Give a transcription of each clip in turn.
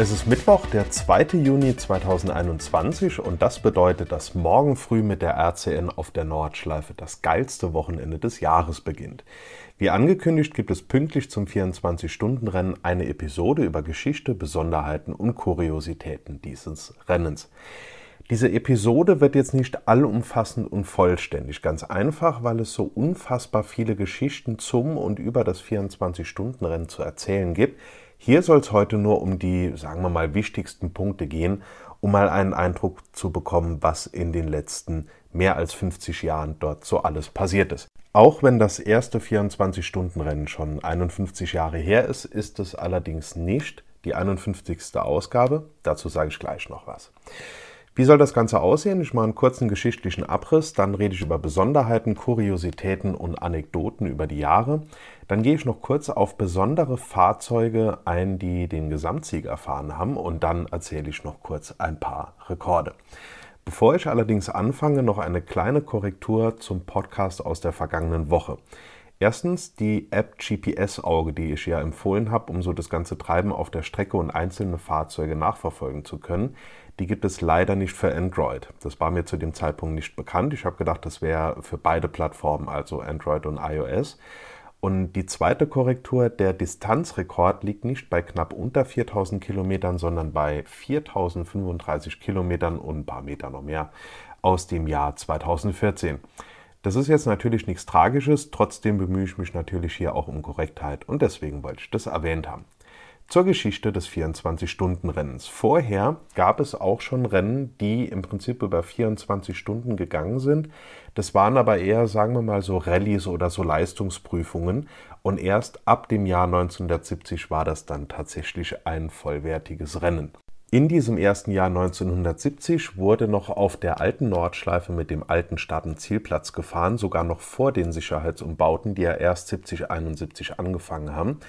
Es ist Mittwoch, der 2. Juni 2021 und das bedeutet, dass morgen früh mit der RCN auf der Nordschleife das geilste Wochenende des Jahres beginnt. Wie angekündigt gibt es pünktlich zum 24-Stunden-Rennen eine Episode über Geschichte, Besonderheiten und Kuriositäten dieses Rennens. Diese Episode wird jetzt nicht allumfassend und vollständig, ganz einfach, weil es so unfassbar viele Geschichten zum und über das 24-Stunden-Rennen zu erzählen gibt, hier soll es heute nur um die, sagen wir mal, wichtigsten Punkte gehen, um mal einen Eindruck zu bekommen, was in den letzten mehr als 50 Jahren dort so alles passiert ist. Auch wenn das erste 24-Stunden-Rennen schon 51 Jahre her ist, ist es allerdings nicht die 51. Ausgabe. Dazu sage ich gleich noch was. Wie soll das Ganze aussehen? Ich mache einen kurzen geschichtlichen Abriss, dann rede ich über Besonderheiten, Kuriositäten und Anekdoten über die Jahre. Dann gehe ich noch kurz auf besondere Fahrzeuge ein, die den Gesamtsieg erfahren haben und dann erzähle ich noch kurz ein paar Rekorde. Bevor ich allerdings anfange, noch eine kleine Korrektur zum Podcast aus der vergangenen Woche. Erstens die App GPS Auge, die ich ja empfohlen habe, um so das ganze Treiben auf der Strecke und einzelne Fahrzeuge nachverfolgen zu können die gibt es leider nicht für Android. Das war mir zu dem Zeitpunkt nicht bekannt. Ich habe gedacht, das wäre für beide Plattformen, also Android und iOS. Und die zweite Korrektur, der Distanzrekord liegt nicht bei knapp unter 4000 Kilometern, sondern bei 4035 Kilometern und ein paar Meter noch mehr aus dem Jahr 2014. Das ist jetzt natürlich nichts Tragisches, trotzdem bemühe ich mich natürlich hier auch um Korrektheit und deswegen wollte ich das erwähnt haben zur Geschichte des 24-Stunden-Rennens. Vorher gab es auch schon Rennen, die im Prinzip über 24 Stunden gegangen sind. Das waren aber eher, sagen wir mal, so Rallyes oder so Leistungsprüfungen. Und erst ab dem Jahr 1970 war das dann tatsächlich ein vollwertiges Rennen. In diesem ersten Jahr 1970 wurde noch auf der alten Nordschleife mit dem alten Start- und Zielplatz gefahren, sogar noch vor den Sicherheitsumbauten, die ja erst 70-71 angefangen haben.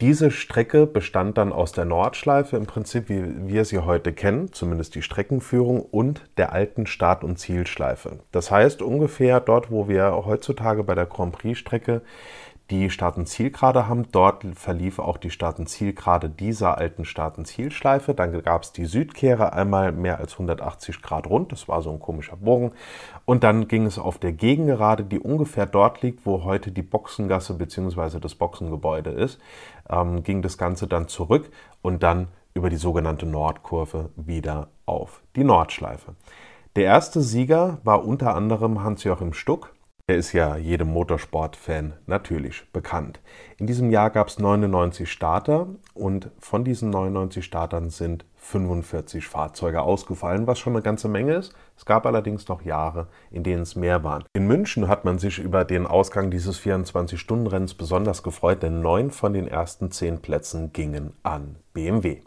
Diese Strecke bestand dann aus der Nordschleife, im Prinzip wie wir sie heute kennen, zumindest die Streckenführung, und der alten Start- und Zielschleife. Das heißt ungefähr dort, wo wir heutzutage bei der Grand Prix-Strecke die Zielgerade haben. Dort verlief auch die Zielgerade dieser alten Start- und Zielschleife. Dann gab es die Südkehre einmal mehr als 180 Grad rund. Das war so ein komischer Bogen. Und dann ging es auf der Gegengerade, die ungefähr dort liegt, wo heute die Boxengasse bzw. das Boxengebäude ist, ähm, ging das Ganze dann zurück und dann über die sogenannte Nordkurve wieder auf die Nordschleife. Der erste Sieger war unter anderem Hans-Joachim Stuck der ist ja jedem Motorsport-Fan natürlich bekannt. In diesem Jahr gab es 99 Starter und von diesen 99 Startern sind 45 Fahrzeuge ausgefallen, was schon eine ganze Menge ist. Es gab allerdings noch Jahre, in denen es mehr waren. In München hat man sich über den Ausgang dieses 24-Stunden-Rennens besonders gefreut, denn neun von den ersten zehn Plätzen gingen an BMW.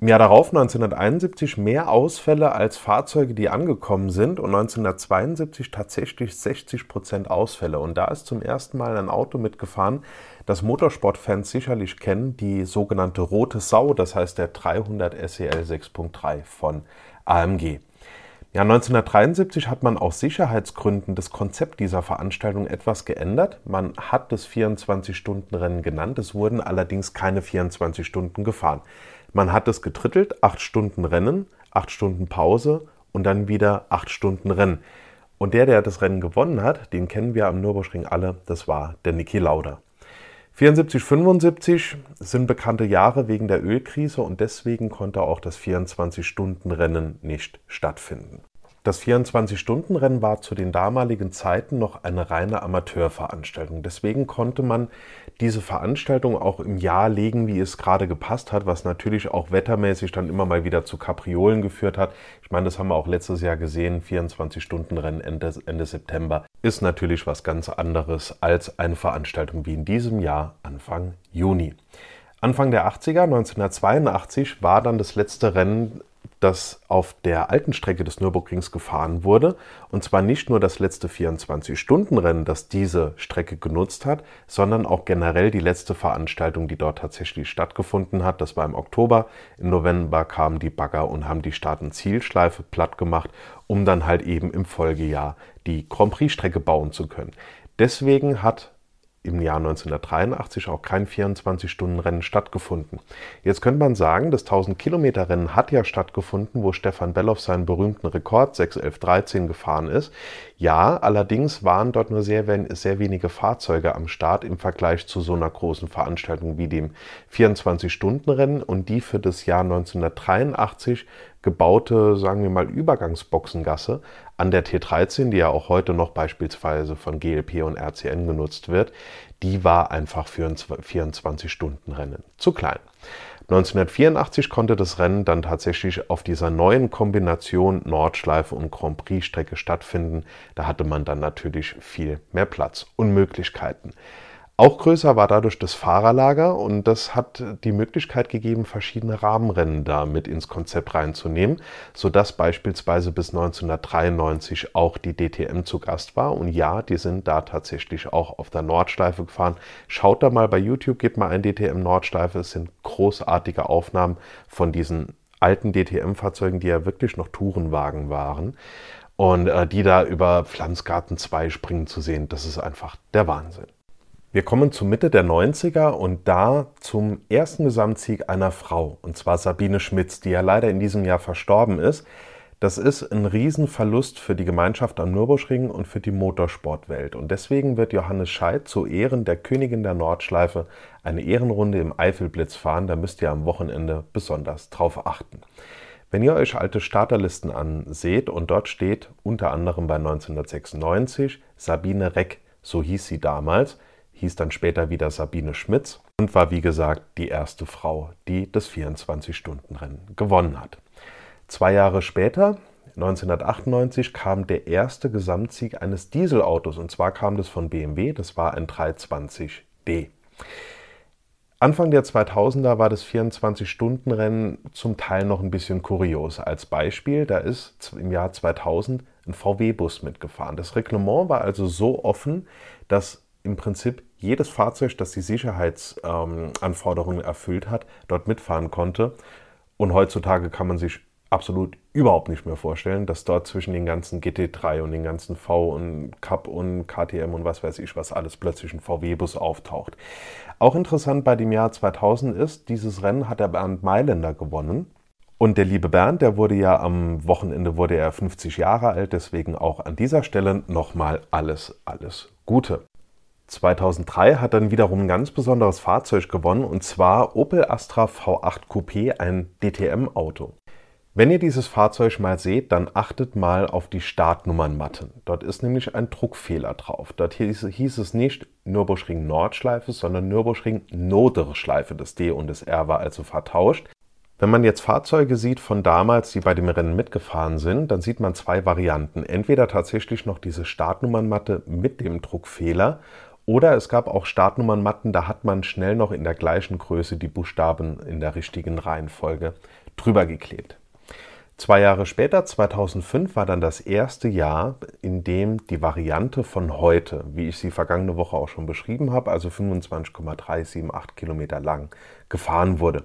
Im Jahr darauf, 1971, mehr Ausfälle als Fahrzeuge, die angekommen sind und 1972 tatsächlich 60 Prozent Ausfälle. Und da ist zum ersten Mal ein Auto mitgefahren, das Motorsportfans sicherlich kennen, die sogenannte Rote Sau, das heißt der 300 SEL 6.3 von AMG. Ja, 1973 hat man aus Sicherheitsgründen das Konzept dieser Veranstaltung etwas geändert. Man hat das 24-Stunden-Rennen genannt, es wurden allerdings keine 24 Stunden gefahren. Man hat es getrittelt, acht Stunden Rennen, acht Stunden Pause und dann wieder acht Stunden Rennen. Und der, der das Rennen gewonnen hat, den kennen wir am Nürburgring alle, das war der Niki Lauda. 74, 75 sind bekannte Jahre wegen der Ölkrise und deswegen konnte auch das 24-Stunden-Rennen nicht stattfinden. Das 24-Stunden-Rennen war zu den damaligen Zeiten noch eine reine Amateurveranstaltung. Deswegen konnte man diese Veranstaltung auch im Jahr legen, wie es gerade gepasst hat, was natürlich auch wettermäßig dann immer mal wieder zu Kapriolen geführt hat. Ich meine, das haben wir auch letztes Jahr gesehen, 24-Stunden-Rennen Ende, Ende September ist natürlich was ganz anderes als eine Veranstaltung wie in diesem Jahr Anfang Juni. Anfang der 80er, 1982, war dann das letzte Rennen das auf der alten Strecke des Nürburgrings gefahren wurde. Und zwar nicht nur das letzte 24-Stunden-Rennen, das diese Strecke genutzt hat, sondern auch generell die letzte Veranstaltung, die dort tatsächlich stattgefunden hat. Das war im Oktober. Im November kamen die Bagger und haben die Start- und Zielschleife platt gemacht, um dann halt eben im Folgejahr die Grand Prix-Strecke bauen zu können. Deswegen hat im Jahr 1983 auch kein 24-Stunden-Rennen stattgefunden. Jetzt könnte man sagen, das 1000-Kilometer-Rennen hat ja stattgefunden, wo Stefan Belloff seinen berühmten Rekord 6.11.13 gefahren ist. Ja, allerdings waren dort nur sehr, sehr wenige Fahrzeuge am Start im Vergleich zu so einer großen Veranstaltung wie dem 24-Stunden-Rennen und die für das Jahr 1983 gebaute, sagen wir mal, Übergangsboxengasse an der T13, die ja auch heute noch beispielsweise von GLP und RCN genutzt wird, die war einfach für ein 24-Stunden-Rennen zu klein. 1984 konnte das Rennen dann tatsächlich auf dieser neuen Kombination Nordschleife und Grand Prix-Strecke stattfinden. Da hatte man dann natürlich viel mehr Platz und Möglichkeiten. Auch größer war dadurch das Fahrerlager und das hat die Möglichkeit gegeben, verschiedene Rahmenrennen da mit ins Konzept reinzunehmen, sodass beispielsweise bis 1993 auch die DTM zu Gast war. Und ja, die sind da tatsächlich auch auf der Nordschleife gefahren. Schaut da mal bei YouTube, gebt mal ein DTM Nordschleife. Es sind großartige Aufnahmen von diesen alten DTM-Fahrzeugen, die ja wirklich noch Tourenwagen waren. Und äh, die da über Pflanzgarten 2 springen zu sehen, das ist einfach der Wahnsinn. Wir kommen zur Mitte der 90er und da zum ersten Gesamtsieg einer Frau, und zwar Sabine Schmitz, die ja leider in diesem Jahr verstorben ist. Das ist ein Riesenverlust für die Gemeinschaft am Nürburgring und für die Motorsportwelt. Und deswegen wird Johannes Scheidt zu Ehren der Königin der Nordschleife eine Ehrenrunde im Eifelblitz fahren. Da müsst ihr am Wochenende besonders drauf achten. Wenn ihr euch alte Starterlisten anseht und dort steht unter anderem bei 1996 Sabine Reck, so hieß sie damals, hieß dann später wieder Sabine Schmitz und war wie gesagt die erste Frau, die das 24-Stunden-Rennen gewonnen hat. Zwei Jahre später, 1998, kam der erste Gesamtsieg eines Dieselautos und zwar kam das von BMW, das war ein 320d. Anfang der 2000er war das 24-Stunden-Rennen zum Teil noch ein bisschen kurios. Als Beispiel, da ist im Jahr 2000 ein VW-Bus mitgefahren. Das Reglement war also so offen, dass im Prinzip jedes Fahrzeug, das die Sicherheitsanforderungen ähm, erfüllt hat, dort mitfahren konnte. Und heutzutage kann man sich absolut überhaupt nicht mehr vorstellen, dass dort zwischen den ganzen GT3 und den ganzen V und Cup und KTM und was weiß ich was alles plötzlich ein VW-Bus auftaucht. Auch interessant bei dem Jahr 2000 ist, dieses Rennen hat der Bernd Mailänder gewonnen. Und der liebe Bernd, der wurde ja am Wochenende wurde er 50 Jahre alt, deswegen auch an dieser Stelle nochmal alles, alles Gute. 2003 hat dann wiederum ein ganz besonderes Fahrzeug gewonnen und zwar Opel Astra V8 Coupé, ein DTM-Auto. Wenn ihr dieses Fahrzeug mal seht, dann achtet mal auf die Startnummernmatten. Dort ist nämlich ein Druckfehler drauf. Dort hieß, hieß es nicht Nürburgring Nordschleife, sondern Nürburgring Noderschleife. Das D und das R war also vertauscht. Wenn man jetzt Fahrzeuge sieht von damals, die bei dem Rennen mitgefahren sind, dann sieht man zwei Varianten. Entweder tatsächlich noch diese Startnummernmatte mit dem Druckfehler oder es gab auch Startnummernmatten, da hat man schnell noch in der gleichen Größe die Buchstaben in der richtigen Reihenfolge drüber geklebt. Zwei Jahre später, 2005, war dann das erste Jahr, in dem die Variante von heute, wie ich sie vergangene Woche auch schon beschrieben habe, also 25,378 Kilometer lang, gefahren wurde.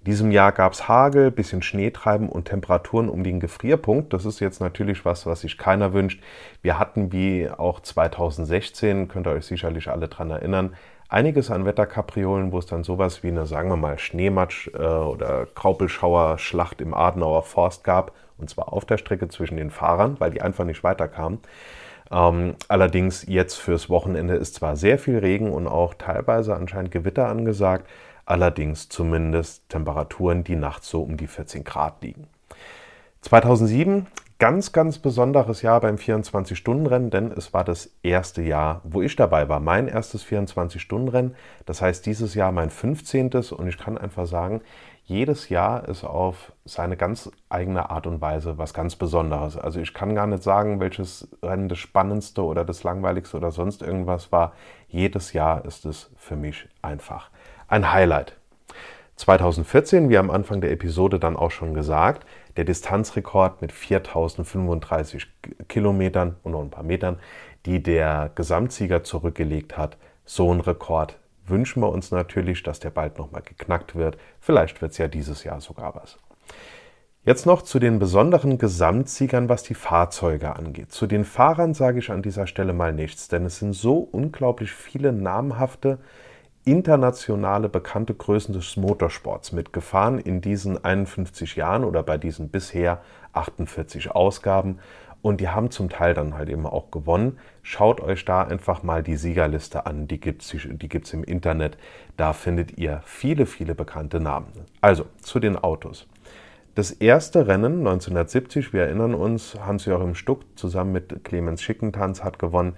In diesem Jahr gab es Hagel, bisschen Schneetreiben und Temperaturen um den Gefrierpunkt. Das ist jetzt natürlich was, was sich keiner wünscht. Wir hatten wie auch 2016, könnt ihr euch sicherlich alle dran erinnern, einiges an Wetterkapriolen, wo es dann sowas wie eine, sagen wir mal, Schneematsch äh, oder Graupelschauer-Schlacht im Adenauer Forst gab. Und zwar auf der Strecke zwischen den Fahrern, weil die einfach nicht weiterkamen. Ähm, allerdings jetzt fürs Wochenende ist zwar sehr viel Regen und auch teilweise anscheinend Gewitter angesagt allerdings zumindest Temperaturen, die nachts so um die 14 Grad liegen. 2007, ganz, ganz besonderes Jahr beim 24-Stunden-Rennen, denn es war das erste Jahr, wo ich dabei war. Mein erstes 24-Stunden-Rennen, das heißt dieses Jahr mein 15. und ich kann einfach sagen, jedes Jahr ist auf seine ganz eigene Art und Weise was ganz Besonderes. Also ich kann gar nicht sagen, welches Rennen das spannendste oder das langweiligste oder sonst irgendwas war. Jedes Jahr ist es für mich einfach ein Highlight. 2014, wie am Anfang der Episode dann auch schon gesagt, der Distanzrekord mit 4035 Kilometern und noch ein paar Metern, die der Gesamtsieger zurückgelegt hat. So ein Rekord wünschen wir uns natürlich, dass der bald nochmal geknackt wird. Vielleicht wird es ja dieses Jahr sogar was. Jetzt noch zu den besonderen Gesamtsiegern, was die Fahrzeuge angeht. Zu den Fahrern sage ich an dieser Stelle mal nichts, denn es sind so unglaublich viele namhafte, internationale, bekannte Größen des Motorsports mitgefahren in diesen 51 Jahren oder bei diesen bisher 48 Ausgaben. Und die haben zum Teil dann halt eben auch gewonnen. Schaut euch da einfach mal die Siegerliste an, die gibt es die gibt's im Internet. Da findet ihr viele, viele bekannte Namen. Also zu den Autos. Das erste Rennen 1970, wir erinnern uns, Hans-Joachim Stuck zusammen mit Clemens Schickentanz hat gewonnen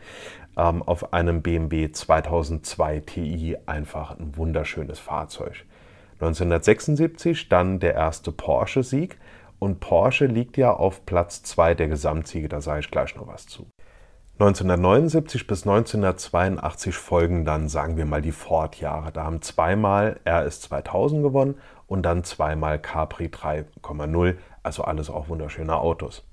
ähm, auf einem BMW 2002 Ti. Einfach ein wunderschönes Fahrzeug. 1976 dann der erste Porsche-Sieg und Porsche liegt ja auf Platz 2 der Gesamtsiege, da sage ich gleich noch was zu. 1979 bis 1982 folgen dann, sagen wir mal, die Ford-Jahre. Da haben zweimal RS 2000 gewonnen und dann zweimal Capri 3,0, also alles auch wunderschöne Autos.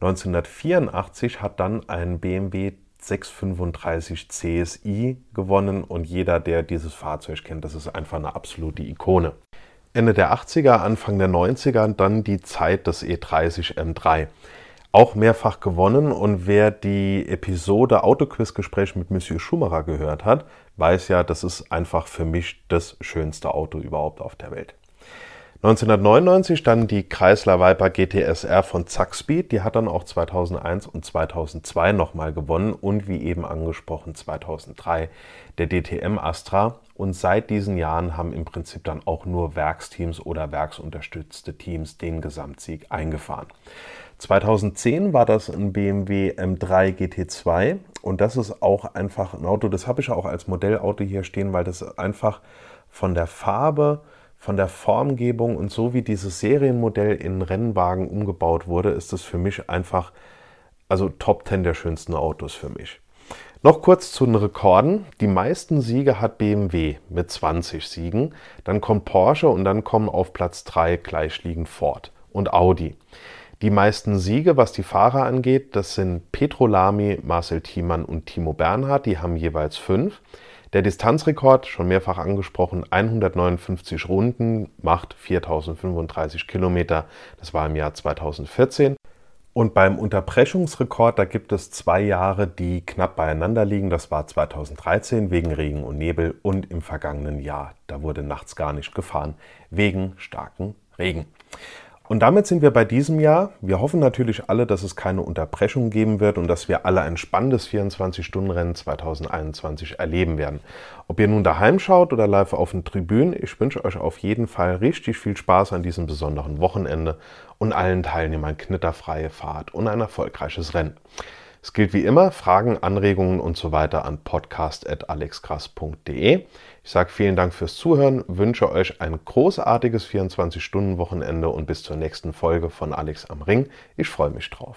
1984 hat dann ein BMW 635 CSI gewonnen und jeder, der dieses Fahrzeug kennt, das ist einfach eine absolute Ikone. Ende der 80er, Anfang der 90er dann die Zeit des E30 M3 auch mehrfach gewonnen. Und wer die Episode Autoquiz-Gespräch mit Monsieur Schumacher gehört hat, weiß ja, das ist einfach für mich das schönste Auto überhaupt auf der Welt. 1999 dann die Chrysler Viper GTSR von Zackspeed. Die hat dann auch 2001 und 2002 nochmal gewonnen. Und wie eben angesprochen 2003 der DTM Astra. Und seit diesen Jahren haben im Prinzip dann auch nur Werksteams oder werksunterstützte Teams den Gesamtsieg eingefahren. 2010 war das ein BMW M3 GT2 und das ist auch einfach ein Auto, das habe ich auch als Modellauto hier stehen, weil das einfach von der Farbe, von der Formgebung und so wie dieses Serienmodell in Rennwagen umgebaut wurde, ist es für mich einfach also Top 10 der schönsten Autos für mich. Noch kurz zu den Rekorden. Die meisten Siege hat BMW mit 20 Siegen. Dann kommt Porsche und dann kommen auf Platz 3 gleichliegend Ford und Audi. Die meisten Siege, was die Fahrer angeht, das sind Petro Lamy, Marcel Thiemann und Timo Bernhard, die haben jeweils fünf. Der Distanzrekord, schon mehrfach angesprochen, 159 Runden, macht 4035 Kilometer. Das war im Jahr 2014. Und beim Unterbrechungsrekord, da gibt es zwei Jahre, die knapp beieinander liegen. Das war 2013 wegen Regen und Nebel und im vergangenen Jahr, da wurde nachts gar nicht gefahren, wegen starken Regen. Und damit sind wir bei diesem Jahr. Wir hoffen natürlich alle, dass es keine Unterbrechung geben wird und dass wir alle ein spannendes 24-Stunden-Rennen 2021 erleben werden. Ob ihr nun daheim schaut oder live auf den Tribünen, ich wünsche euch auf jeden Fall richtig viel Spaß an diesem besonderen Wochenende und allen Teilnehmern knitterfreie Fahrt und ein erfolgreiches Rennen. Es gilt wie immer, Fragen, Anregungen und so weiter an podcast.alexkrass.de. Ich sage vielen Dank fürs Zuhören, wünsche euch ein großartiges 24-Stunden-Wochenende und bis zur nächsten Folge von Alex am Ring. Ich freue mich drauf.